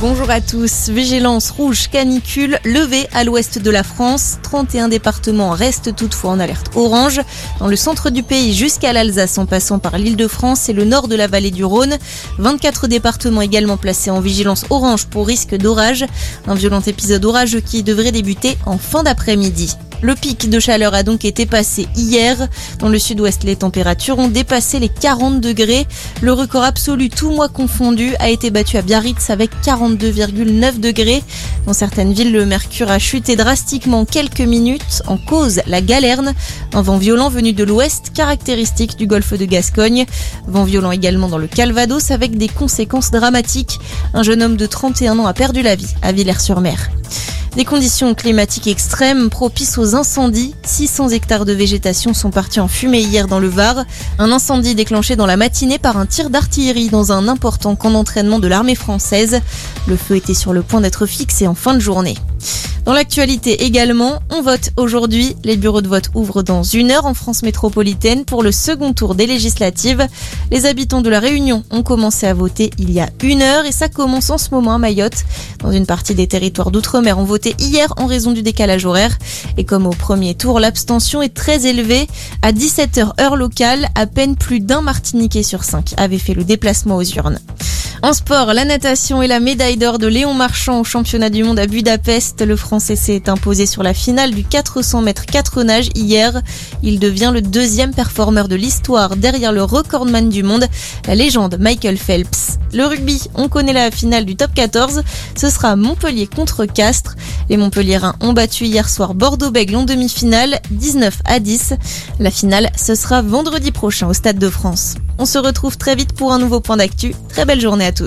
Bonjour à tous. Vigilance rouge canicule levée à l'ouest de la France. 31 départements restent toutefois en alerte orange. Dans le centre du pays jusqu'à l'Alsace en passant par l'île de France et le nord de la vallée du Rhône. 24 départements également placés en vigilance orange pour risque d'orage. Un violent épisode orageux qui devrait débuter en fin d'après-midi. Le pic de chaleur a donc été passé hier. Dans le sud-ouest, les températures ont dépassé les 40 degrés. Le record absolu, tout mois confondu, a été battu à Biarritz avec 42,9 degrés. Dans certaines villes, le mercure a chuté drastiquement quelques minutes. En cause, la galerne, un vent violent venu de l'ouest, caractéristique du golfe de Gascogne. Vent violent également dans le Calvados avec des conséquences dramatiques. Un jeune homme de 31 ans a perdu la vie à Villers-sur-Mer. Des conditions climatiques extrêmes propices aux incendies. 600 hectares de végétation sont partis en fumée hier dans le Var. Un incendie déclenché dans la matinée par un tir d'artillerie dans un important camp d'entraînement de l'armée française. Le feu était sur le point d'être fixé en fin de journée. Dans l'actualité également, on vote aujourd'hui. Les bureaux de vote ouvrent dans une heure en France métropolitaine pour le second tour des législatives. Les habitants de la Réunion ont commencé à voter il y a une heure et ça commence en ce moment à Mayotte. Dans une partie des territoires d'outre-mer ont voté hier en raison du décalage horaire. Et comme au premier tour, l'abstention est très élevée. À 17h heure locale, à peine plus d'un Martiniquais sur cinq avait fait le déplacement aux urnes. En sport, la natation et la médaille d'or de Léon Marchand au championnat du monde à Budapest. Le Français s'est imposé sur la finale du 400 mètres 4 nages hier. Il devient le deuxième performeur de l'histoire derrière le recordman du monde, la légende Michael Phelps. Le rugby, on connaît la finale du top 14. Ce sera Montpellier contre Castres. Les Montpelliérains ont battu hier soir Bordeaux-Bègles en demi-finale, 19 à 10. La finale, ce sera vendredi prochain au Stade de France. On se retrouve très vite pour un nouveau point d'actu. Très belle journée à tous.